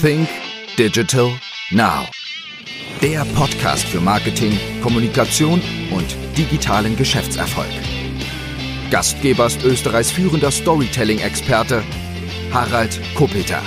Think Digital Now. Der Podcast für Marketing, Kommunikation und digitalen Geschäftserfolg. Gastgeber ist Österreichs führender Storytelling-Experte Harald Kopeter.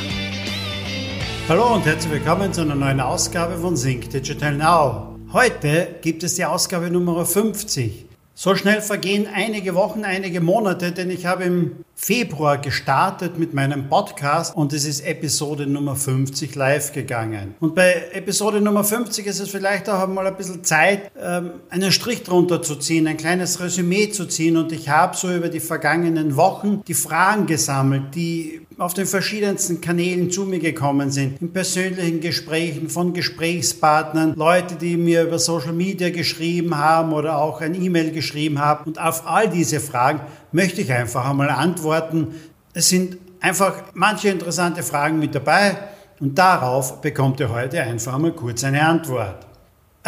Hallo und herzlich willkommen zu einer neuen Ausgabe von Think Digital Now. Heute gibt es die Ausgabe Nummer 50. So schnell vergehen einige Wochen, einige Monate, denn ich habe im Februar gestartet mit meinem Podcast und es ist Episode Nummer 50 live gegangen. Und bei Episode Nummer 50 ist es vielleicht auch mal ein bisschen Zeit, ähm, einen Strich drunter zu ziehen, ein kleines Resümee zu ziehen und ich habe so über die vergangenen Wochen die Fragen gesammelt, die auf den verschiedensten Kanälen zu mir gekommen sind, in persönlichen Gesprächen von Gesprächspartnern, Leute, die mir über Social Media geschrieben haben oder auch ein E-Mail geschrieben haben. Und auf all diese Fragen möchte ich einfach einmal antworten. Es sind einfach manche interessante Fragen mit dabei und darauf bekommt ihr heute einfach einmal kurz eine Antwort.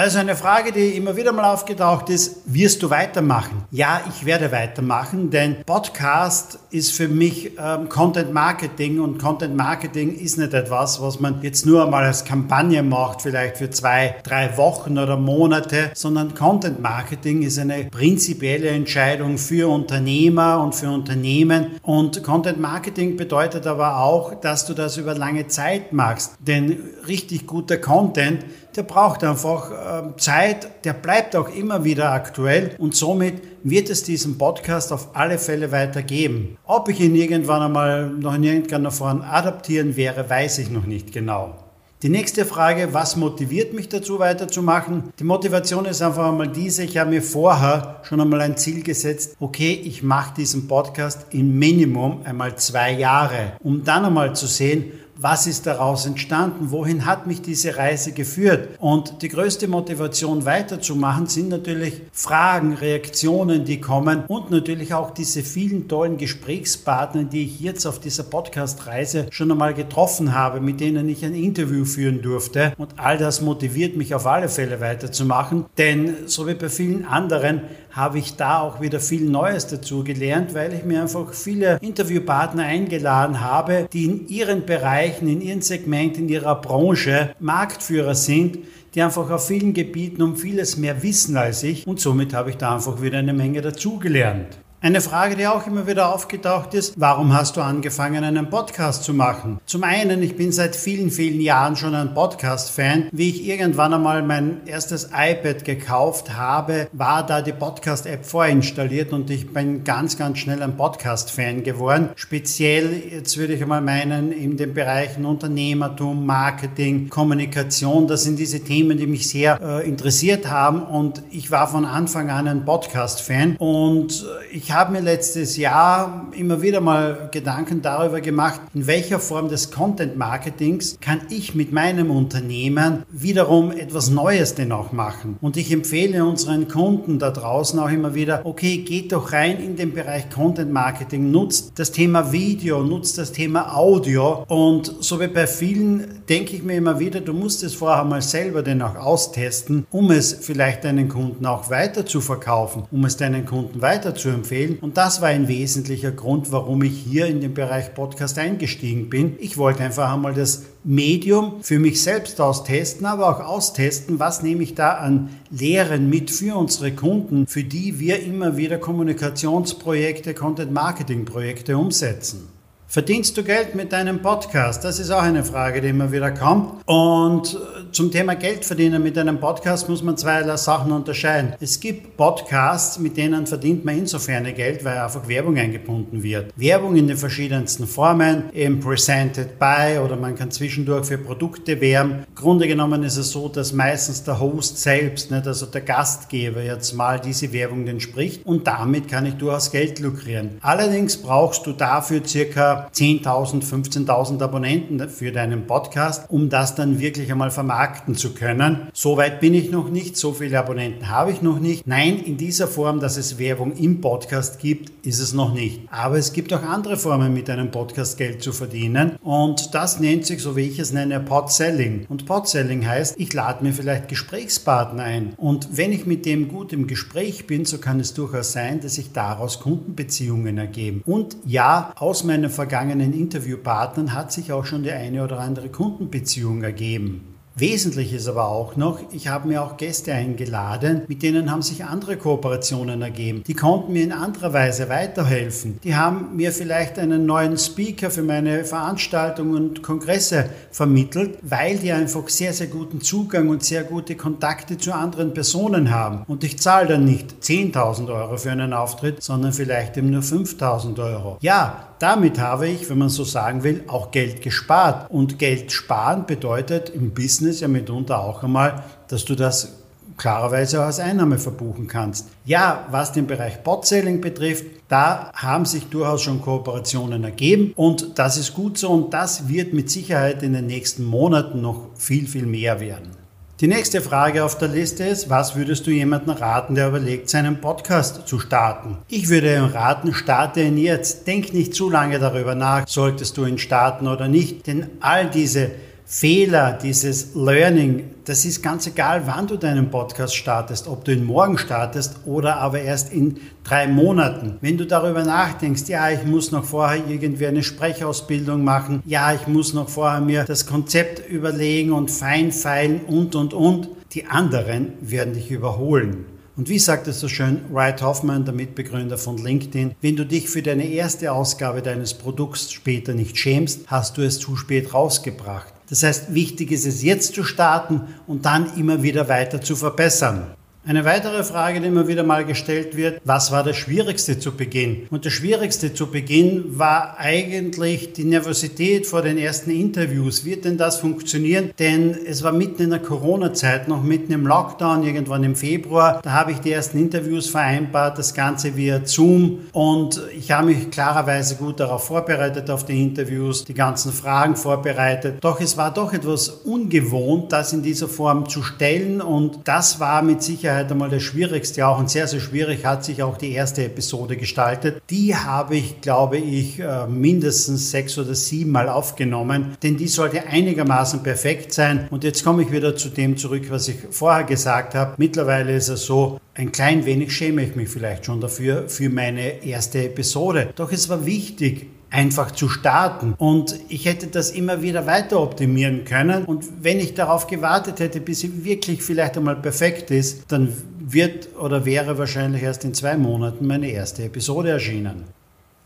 Also eine Frage, die immer wieder mal aufgetaucht ist, wirst du weitermachen? Ja, ich werde weitermachen, denn Podcast ist für mich ähm, Content Marketing und Content Marketing ist nicht etwas, was man jetzt nur einmal als Kampagne macht, vielleicht für zwei, drei Wochen oder Monate, sondern Content Marketing ist eine prinzipielle Entscheidung für Unternehmer und für Unternehmen und Content Marketing bedeutet aber auch, dass du das über lange Zeit machst, denn richtig guter Content der braucht einfach äh, Zeit, der bleibt auch immer wieder aktuell und somit wird es diesen Podcast auf alle Fälle weitergeben. Ob ich ihn irgendwann einmal noch in irgendeiner Form adaptieren wäre, weiß ich noch nicht genau. Die nächste Frage, was motiviert mich dazu weiterzumachen? Die Motivation ist einfach einmal diese, ich habe mir vorher schon einmal ein Ziel gesetzt, okay, ich mache diesen Podcast im Minimum einmal zwei Jahre, um dann einmal zu sehen, was ist daraus entstanden, wohin hat mich diese Reise geführt. Und die größte Motivation weiterzumachen sind natürlich Fragen, Reaktionen, die kommen und natürlich auch diese vielen tollen Gesprächspartner, die ich jetzt auf dieser Podcast-Reise schon einmal getroffen habe, mit denen ich ein Interview führen durfte. Und all das motiviert mich auf alle Fälle weiterzumachen, denn so wie bei vielen anderen habe ich da auch wieder viel Neues dazu gelernt, weil ich mir einfach viele Interviewpartner eingeladen habe, die in ihren Bereichen, in ihren Segmenten, in ihrer Branche Marktführer sind, die einfach auf vielen Gebieten um vieles mehr wissen als ich und somit habe ich da einfach wieder eine Menge dazugelernt. Eine Frage, die auch immer wieder aufgetaucht ist, warum hast du angefangen, einen Podcast zu machen? Zum einen, ich bin seit vielen, vielen Jahren schon ein Podcast-Fan. Wie ich irgendwann einmal mein erstes iPad gekauft habe, war da die Podcast-App vorinstalliert und ich bin ganz, ganz schnell ein Podcast-Fan geworden. Speziell, jetzt würde ich einmal meinen, in den Bereichen Unternehmertum, Marketing, Kommunikation. Das sind diese Themen, die mich sehr äh, interessiert haben und ich war von Anfang an ein Podcast-Fan und ich ich habe mir letztes Jahr immer wieder mal Gedanken darüber gemacht, in welcher Form des Content Marketings kann ich mit meinem Unternehmen wiederum etwas Neues denn auch machen. Und ich empfehle unseren Kunden da draußen auch immer wieder, okay, geht doch rein in den Bereich Content Marketing, nutzt das Thema Video, nutzt das Thema Audio und so wie bei vielen denke ich mir immer wieder, du musst es vorher mal selber denn auch austesten, um es vielleicht deinen Kunden auch weiter zu verkaufen, um es deinen Kunden weiter zu empfehlen empfehlen. Und das war ein wesentlicher Grund, warum ich hier in den Bereich Podcast eingestiegen bin. Ich wollte einfach einmal das Medium für mich selbst austesten, aber auch austesten, was nehme ich da an Lehren mit für unsere Kunden, für die wir immer wieder Kommunikationsprojekte, Content-Marketing-Projekte umsetzen. Verdienst du Geld mit deinem Podcast? Das ist auch eine Frage, die immer wieder kommt. Und zum Thema Geld verdienen mit einem Podcast muss man zweierlei Sachen unterscheiden. Es gibt Podcasts, mit denen verdient man insofern Geld, weil einfach Werbung eingebunden wird. Werbung in den verschiedensten Formen, eben presented by oder man kann zwischendurch für Produkte werben. Grunde genommen ist es so, dass meistens der Host selbst, nicht, also der Gastgeber jetzt mal diese Werbung den spricht und damit kann ich durchaus Geld lukrieren. Allerdings brauchst du dafür circa 10.000, 15.000 Abonnenten für deinen Podcast, um das dann wirklich einmal vermarkten vermarkten zu können. Soweit bin ich noch nicht, so viele Abonnenten habe ich noch nicht. Nein, in dieser Form, dass es Werbung im Podcast gibt, ist es noch nicht. Aber es gibt auch andere Formen, mit einem Podcast Geld zu verdienen und das nennt sich, so wie ich es nenne, Podselling. Und Podselling heißt, ich lade mir vielleicht Gesprächspartner ein und wenn ich mit dem gut im Gespräch bin, so kann es durchaus sein, dass sich daraus Kundenbeziehungen ergeben. Und ja, aus meinen vergangenen Interviewpartnern hat sich auch schon die eine oder andere Kundenbeziehung ergeben. Wesentlich ist aber auch noch, ich habe mir auch Gäste eingeladen, mit denen haben sich andere Kooperationen ergeben. Die konnten mir in anderer Weise weiterhelfen. Die haben mir vielleicht einen neuen Speaker für meine Veranstaltungen und Kongresse vermittelt, weil die einfach sehr, sehr guten Zugang und sehr gute Kontakte zu anderen Personen haben. Und ich zahle dann nicht 10.000 Euro für einen Auftritt, sondern vielleicht eben nur 5.000 Euro. Ja, damit habe ich, wenn man so sagen will, auch Geld gespart. Und Geld sparen bedeutet im Business ja mitunter auch einmal, dass du das klarerweise auch als Einnahme verbuchen kannst. Ja, was den Bereich Bot-Selling betrifft, da haben sich durchaus schon Kooperationen ergeben und das ist gut so und das wird mit Sicherheit in den nächsten Monaten noch viel, viel mehr werden. Die nächste Frage auf der Liste ist, was würdest du jemandem raten, der überlegt, seinen Podcast zu starten? Ich würde ihm raten, starte ihn jetzt. Denk nicht zu lange darüber nach, solltest du ihn starten oder nicht, denn all diese Fehler, dieses Learning, das ist ganz egal, wann du deinen Podcast startest, ob du ihn morgen startest oder aber erst in drei Monaten. Wenn du darüber nachdenkst, ja, ich muss noch vorher irgendwie eine Sprechausbildung machen, ja, ich muss noch vorher mir das Konzept überlegen und fein feilen und, und, und, die anderen werden dich überholen. Und wie sagt es so schön Wright Hoffman, der Mitbegründer von LinkedIn, wenn du dich für deine erste Ausgabe deines Produkts später nicht schämst, hast du es zu spät rausgebracht. Das heißt, wichtig ist es jetzt zu starten und dann immer wieder weiter zu verbessern. Eine weitere Frage, die immer wieder mal gestellt wird, was war das Schwierigste zu Beginn? Und das Schwierigste zu Beginn war eigentlich die Nervosität vor den ersten Interviews. Wird denn das funktionieren? Denn es war mitten in der Corona-Zeit, noch mitten im Lockdown, irgendwann im Februar. Da habe ich die ersten Interviews vereinbart, das Ganze via Zoom. Und ich habe mich klarerweise gut darauf vorbereitet, auf die Interviews, die ganzen Fragen vorbereitet. Doch es war doch etwas ungewohnt, das in dieser Form zu stellen. Und das war mit Sicherheit Sicherheit einmal das Schwierigste auch und sehr, sehr schwierig hat sich auch die erste Episode gestaltet. Die habe ich, glaube ich, äh, mindestens sechs oder sieben Mal aufgenommen, denn die sollte einigermaßen perfekt sein. Und jetzt komme ich wieder zu dem zurück, was ich vorher gesagt habe. Mittlerweile ist es so, ein klein wenig schäme ich mich vielleicht schon dafür, für meine erste Episode. Doch es war wichtig, einfach zu starten. Und ich hätte das immer wieder weiter optimieren können. Und wenn ich darauf gewartet hätte, bis sie wirklich vielleicht einmal perfekt ist, dann wird oder wäre wahrscheinlich erst in zwei Monaten meine erste Episode erschienen.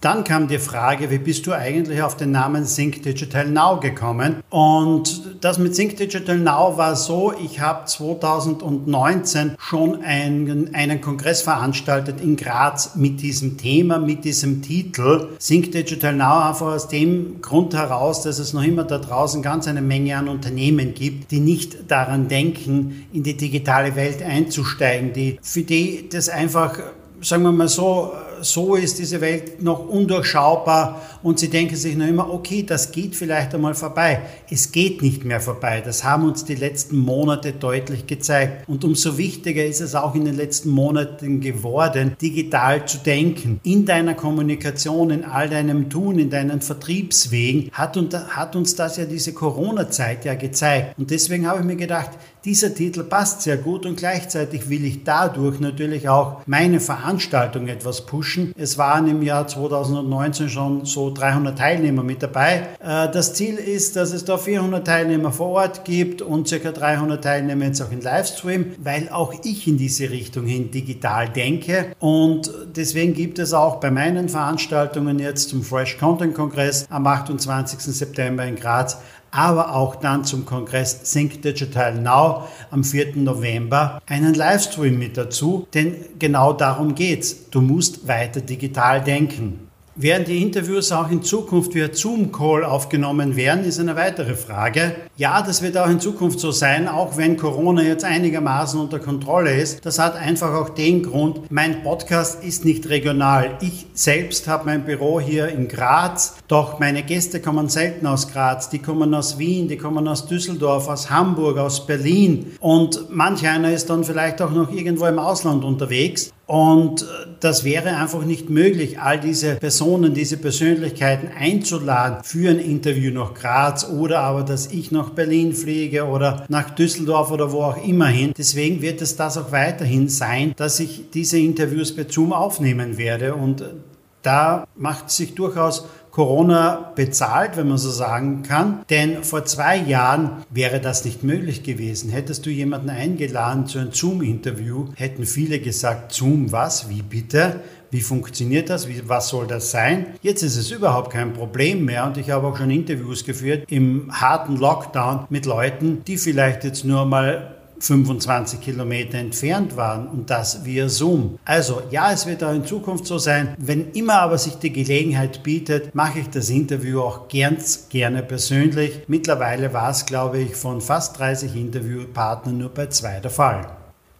Dann kam die Frage, wie bist du eigentlich auf den Namen Sync Digital Now gekommen? Und das mit Sync Digital Now war so, ich habe 2019 schon einen, einen Kongress veranstaltet in Graz mit diesem Thema, mit diesem Titel. Sync Digital Now einfach aus dem Grund heraus, dass es noch immer da draußen ganz eine Menge an Unternehmen gibt, die nicht daran denken, in die digitale Welt einzusteigen, die, für die das einfach, sagen wir mal so, so ist diese Welt noch undurchschaubar und sie denken sich noch immer, okay, das geht vielleicht einmal vorbei. Es geht nicht mehr vorbei. Das haben uns die letzten Monate deutlich gezeigt. Und umso wichtiger ist es auch in den letzten Monaten geworden, digital zu denken. In deiner Kommunikation, in all deinem Tun, in deinen Vertriebswegen hat, uns das ja diese Corona-Zeit ja gezeigt. Und deswegen habe ich mir gedacht, dieser Titel passt sehr gut und gleichzeitig will ich dadurch natürlich auch meine Veranstaltung etwas pushen. Es waren im Jahr 2019 schon so 300 Teilnehmer mit dabei. Äh, das Ziel ist, dass es da 400 Teilnehmer vor Ort gibt und ca. 300 Teilnehmer jetzt auch in Livestream, weil auch ich in diese Richtung hin digital denke und deswegen gibt es auch bei meinen Veranstaltungen jetzt zum Fresh Content Kongress am 28. September in Graz aber auch dann zum Kongress Think Digital Now am 4. November einen Livestream mit dazu, denn genau darum geht's. Du musst weiter digital denken. Werden die Interviews auch in Zukunft via Zoom-Call aufgenommen werden, ist eine weitere Frage. Ja, das wird auch in Zukunft so sein, auch wenn Corona jetzt einigermaßen unter Kontrolle ist. Das hat einfach auch den Grund, mein Podcast ist nicht regional. Ich selbst habe mein Büro hier in Graz, doch meine Gäste kommen selten aus Graz. Die kommen aus Wien, die kommen aus Düsseldorf, aus Hamburg, aus Berlin und manch einer ist dann vielleicht auch noch irgendwo im Ausland unterwegs. Und äh, das wäre einfach nicht möglich, all diese Personen, diese Persönlichkeiten einzuladen für ein Interview nach Graz oder aber, dass ich nach Berlin fliege oder nach Düsseldorf oder wo auch immer hin. Deswegen wird es das auch weiterhin sein, dass ich diese Interviews bei Zoom aufnehmen werde. Und äh, da macht sich durchaus Corona bezahlt, wenn man so sagen kann. Denn vor zwei Jahren wäre das nicht möglich gewesen. Hättest du jemanden eingeladen zu einem Zoom-Interview, hätten viele gesagt, Zoom was, wie bitte? Wie funktioniert das? Wie, was soll das sein? Jetzt ist es überhaupt kein Problem mehr und ich habe auch schon Interviews geführt im harten Lockdown mit Leuten, die vielleicht jetzt nur mal 25 Kilometer entfernt waren und das via Zoom. Also ja, es wird auch in Zukunft so sein. Wenn immer aber sich die Gelegenheit bietet, mache ich das Interview auch ganz gerne persönlich. Mittlerweile war es, glaube ich, von fast 30 Interviewpartnern nur bei zwei der Fall.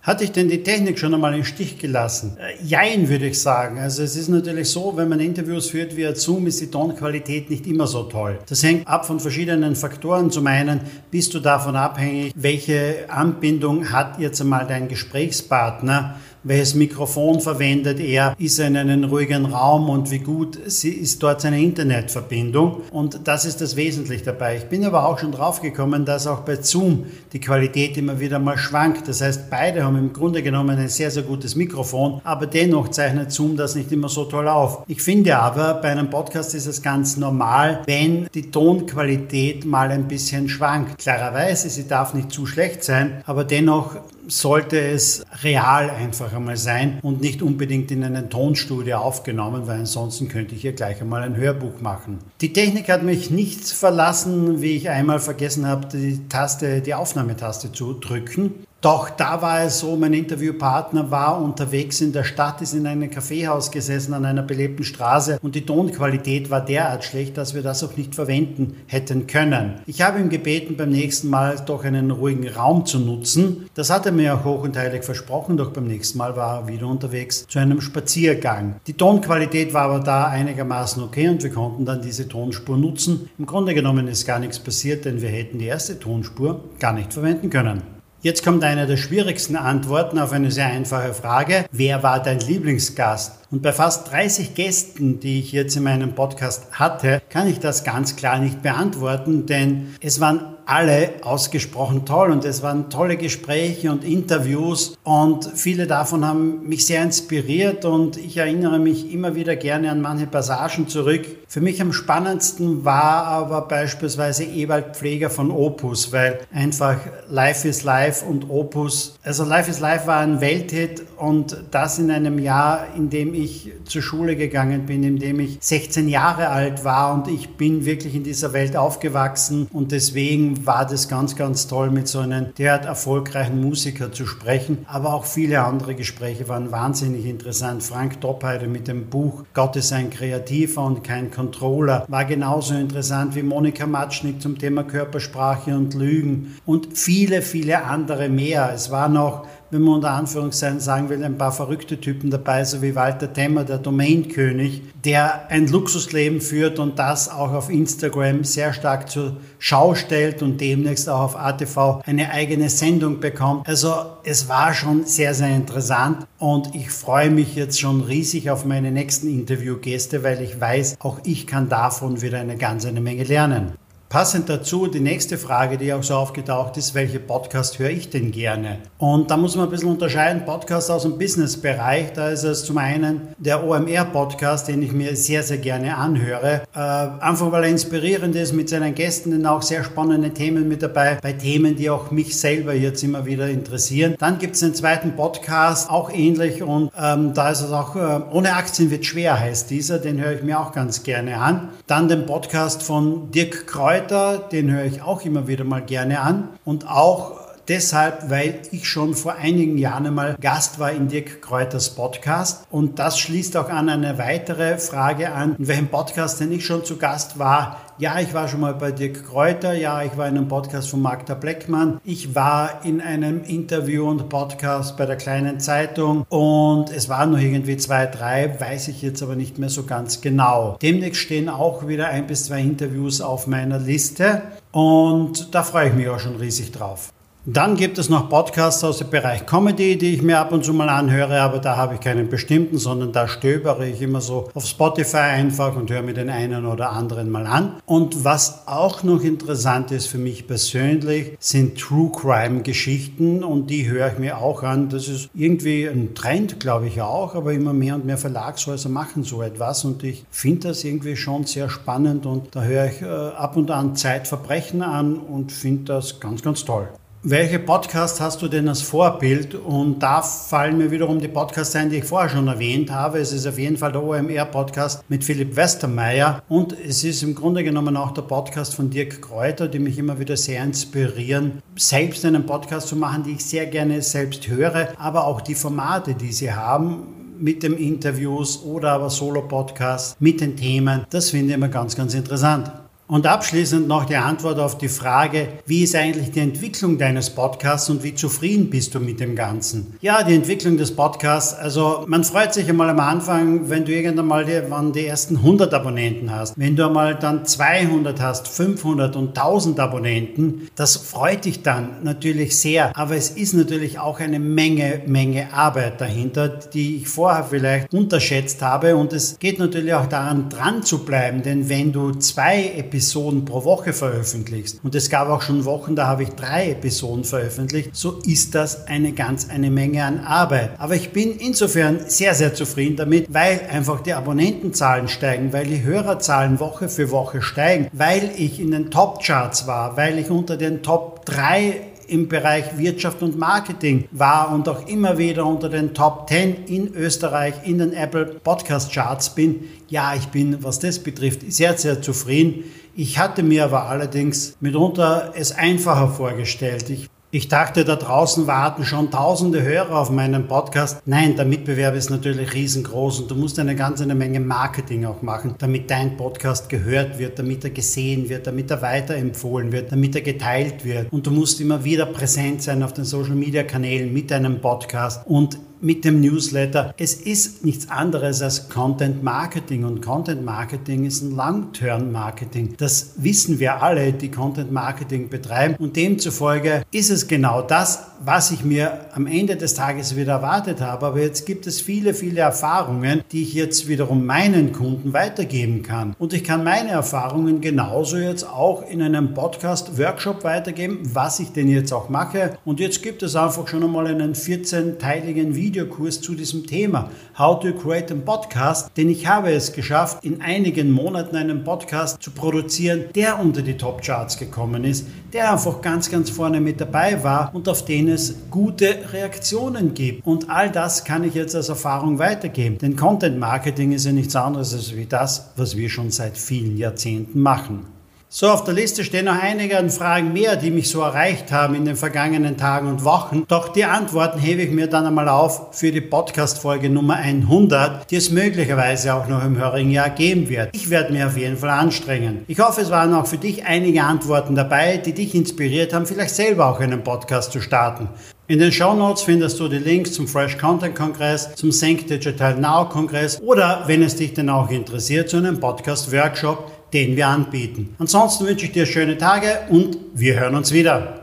Hatte ich denn die Technik schon einmal im Stich gelassen? Äh, jein, würde ich sagen. Also es ist natürlich so, wenn man Interviews führt via Zoom, ist die Tonqualität nicht immer so toll. Das hängt ab von verschiedenen Faktoren. Zum einen bist du davon abhängig, welche Anbindung hat jetzt einmal dein Gesprächspartner welches Mikrofon verwendet er, ist er in einem ruhigen Raum und wie gut ist dort seine Internetverbindung. Und das ist das Wesentliche dabei. Ich bin aber auch schon drauf gekommen, dass auch bei Zoom die Qualität immer wieder mal schwankt. Das heißt, beide haben im Grunde genommen ein sehr, sehr gutes Mikrofon, aber dennoch zeichnet Zoom das nicht immer so toll auf. Ich finde aber, bei einem Podcast ist es ganz normal, wenn die Tonqualität mal ein bisschen schwankt. Klarerweise, sie darf nicht zu schlecht sein, aber dennoch sollte es real einfach einmal sein und nicht unbedingt in einem Tonstudio aufgenommen, weil ansonsten könnte ich hier gleich einmal ein Hörbuch machen. Die Technik hat mich nicht verlassen, wie ich einmal vergessen habe, die Taste, die Aufnahmetaste zu drücken. Doch da war es so, mein Interviewpartner war unterwegs in der Stadt, ist in einem Kaffeehaus gesessen an einer belebten Straße und die Tonqualität war derart schlecht, dass wir das auch nicht verwenden hätten können. Ich habe ihm gebeten, beim nächsten Mal doch einen ruhigen Raum zu nutzen. Das hat er mir auch hoch und heilig versprochen, doch beim nächsten Mal war er wieder unterwegs zu einem Spaziergang. Die Tonqualität war aber da einigermaßen okay und wir konnten dann diese Tonspur nutzen. Im Grunde genommen ist gar nichts passiert, denn wir hätten die erste Tonspur gar nicht verwenden können. Jetzt kommt eine der schwierigsten Antworten auf eine sehr einfache Frage. Wer war dein Lieblingsgast? Und bei fast 30 Gästen, die ich jetzt in meinem Podcast hatte, kann ich das ganz klar nicht beantworten, denn es waren alle ausgesprochen toll und es waren tolle Gespräche und Interviews und viele davon haben mich sehr inspiriert und ich erinnere mich immer wieder gerne an manche Passagen zurück. Für mich am spannendsten war aber beispielsweise Ewald Pfleger von Opus, weil einfach Life is Life und Opus, also Life is Life war ein Welthit und das in einem Jahr, in dem ich zur Schule gegangen bin, in dem ich 16 Jahre alt war und ich bin wirklich in dieser Welt aufgewachsen und deswegen war das ganz, ganz toll, mit so einem derart erfolgreichen Musiker zu sprechen. Aber auch viele andere Gespräche waren wahnsinnig interessant. Frank Doppheide mit dem Buch Gott ist ein Kreativer und kein Controller war genauso interessant wie Monika Matschnick zum Thema Körpersprache und Lügen und viele, viele andere mehr. Es war noch wenn man unter Anführungszeichen sagen will, ein paar verrückte Typen dabei, so wie Walter Temmer, der Domainkönig, der ein Luxusleben führt und das auch auf Instagram sehr stark zur Schau stellt und demnächst auch auf ATV eine eigene Sendung bekommt. Also es war schon sehr, sehr interessant und ich freue mich jetzt schon riesig auf meine nächsten Interviewgäste, weil ich weiß, auch ich kann davon wieder eine ganze Menge lernen. Passend dazu die nächste Frage, die auch so aufgetaucht ist, welche Podcast höre ich denn gerne? Und da muss man ein bisschen unterscheiden, Podcast aus dem Business-Bereich, da ist es zum einen der OMR-Podcast, den ich mir sehr, sehr gerne anhöre, äh, einfach weil er inspirierend ist mit seinen Gästen, denn auch sehr spannende Themen mit dabei, bei Themen, die auch mich selber jetzt immer wieder interessieren. Dann gibt es einen zweiten Podcast, auch ähnlich und ähm, da ist es auch, äh, ohne Aktien wird schwer heißt dieser, den höre ich mir auch ganz gerne an. Dann den Podcast von Dirk Kreuz, Kräuter, den höre ich auch immer wieder mal gerne an. Und auch deshalb, weil ich schon vor einigen Jahren einmal Gast war in Dirk Kräuters Podcast und das schließt auch an eine weitere Frage an, in welchem Podcast denn ich schon zu Gast war. Ja, ich war schon mal bei Dirk Kräuter, ja, ich war in einem Podcast von Magda Bleckmann, ich war in einem Interview und Podcast bei der kleinen Zeitung und es waren noch irgendwie zwei, drei, weiß ich jetzt aber nicht mehr so ganz genau. Demnächst stehen auch wieder ein bis zwei Interviews auf meiner Liste und da freue ich mich auch schon riesig drauf. Dann gibt es noch Podcasts aus dem Bereich Comedy, die ich mir ab und zu mal anhöre, aber da habe ich keinen bestimmten, sondern da stöbere ich immer so auf Spotify einfach und höre mir den einen oder anderen mal an. Und was auch noch interessant ist für mich persönlich, sind True Crime Geschichten und die höre ich mir auch an. Das ist irgendwie ein Trend, glaube ich auch, aber immer mehr und mehr Verlagshäuser machen so etwas und ich finde das irgendwie schon sehr spannend und da höre ich äh, ab und an Zeitverbrechen an und finde das ganz, ganz toll. Welche Podcast hast du denn als Vorbild? Und da fallen mir wiederum die Podcasts ein, die ich vorher schon erwähnt habe. Es ist auf jeden Fall der OMR-Podcast mit Philipp Westermeier und es ist im Grunde genommen auch der Podcast von Dirk Kräuter, die mich immer wieder sehr inspirieren, selbst einen Podcast zu machen, die ich sehr gerne selbst höre, aber auch die Formate, die sie haben mit den Interviews oder aber Solo-Podcasts mit den Themen. Das finde ich immer ganz, ganz interessant. Und abschließend noch die Antwort auf die Frage, wie ist eigentlich die Entwicklung deines Podcasts und wie zufrieden bist du mit dem Ganzen? Ja, die Entwicklung des Podcasts, also man freut sich einmal am Anfang, wenn du irgendwann mal die, wann die ersten 100 Abonnenten hast. Wenn du einmal dann 200 hast, 500 und 1000 Abonnenten, das freut dich dann natürlich sehr. Aber es ist natürlich auch eine Menge, Menge Arbeit dahinter, die ich vorher vielleicht unterschätzt habe. Und es geht natürlich auch daran, dran zu bleiben, denn wenn du zwei Episoden Episoden pro Woche veröffentlichst, und es gab auch schon Wochen, da habe ich drei Episoden veröffentlicht, so ist das eine ganz eine Menge an Arbeit. Aber ich bin insofern sehr, sehr zufrieden damit, weil einfach die Abonnentenzahlen steigen, weil die Hörerzahlen Woche für Woche steigen, weil ich in den Top-Charts war, weil ich unter den Top 3 im Bereich Wirtschaft und Marketing war und auch immer wieder unter den Top 10 in Österreich in den Apple Podcast Charts bin. Ja, ich bin, was das betrifft, sehr, sehr zufrieden. Ich hatte mir aber allerdings mitunter es einfacher vorgestellt. Ich ich dachte, da draußen warten schon tausende Hörer auf meinen Podcast. Nein, der Mitbewerb ist natürlich riesengroß und du musst eine ganze Menge Marketing auch machen, damit dein Podcast gehört wird, damit er gesehen wird, damit er weiterempfohlen wird, damit er geteilt wird. Und du musst immer wieder präsent sein auf den Social Media Kanälen mit deinem Podcast und mit dem Newsletter. Es ist nichts anderes als Content Marketing und Content Marketing ist ein Long-Term Marketing. Das wissen wir alle, die Content Marketing betreiben und demzufolge ist es genau das, was ich mir am Ende des Tages wieder erwartet habe. Aber jetzt gibt es viele, viele Erfahrungen, die ich jetzt wiederum meinen Kunden weitergeben kann. Und ich kann meine Erfahrungen genauso jetzt auch in einem Podcast-Workshop weitergeben, was ich denn jetzt auch mache. Und jetzt gibt es einfach schon einmal einen 14-teiligen Video Videokurs zu diesem Thema, How to Create a Podcast, denn ich habe es geschafft, in einigen Monaten einen Podcast zu produzieren, der unter die Top Charts gekommen ist, der einfach ganz, ganz vorne mit dabei war und auf den es gute Reaktionen gibt. Und all das kann ich jetzt als Erfahrung weitergeben, denn Content Marketing ist ja nichts anderes als wie das, was wir schon seit vielen Jahrzehnten machen. So, auf der Liste stehen noch einige Fragen mehr, die mich so erreicht haben in den vergangenen Tagen und Wochen. Doch die Antworten hebe ich mir dann einmal auf für die Podcast-Folge Nummer 100, die es möglicherweise auch noch im hörigen Jahr geben wird. Ich werde mir auf jeden Fall anstrengen. Ich hoffe, es waren auch für dich einige Antworten dabei, die dich inspiriert haben, vielleicht selber auch einen Podcast zu starten. In den Show Notes findest du die Links zum Fresh Content Kongress, zum Sync Digital Now Kongress oder, wenn es dich denn auch interessiert, zu einem Podcast Workshop, den wir anbieten. Ansonsten wünsche ich dir schöne Tage und wir hören uns wieder.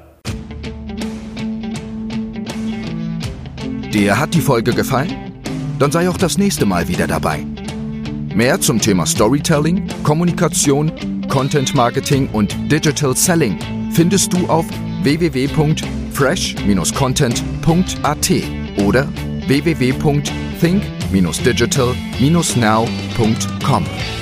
Dir hat die Folge gefallen? Dann sei auch das nächste Mal wieder dabei. Mehr zum Thema Storytelling, Kommunikation, Content Marketing und Digital Selling findest du auf www.fresh-content.at oder www.think-digital-now.com.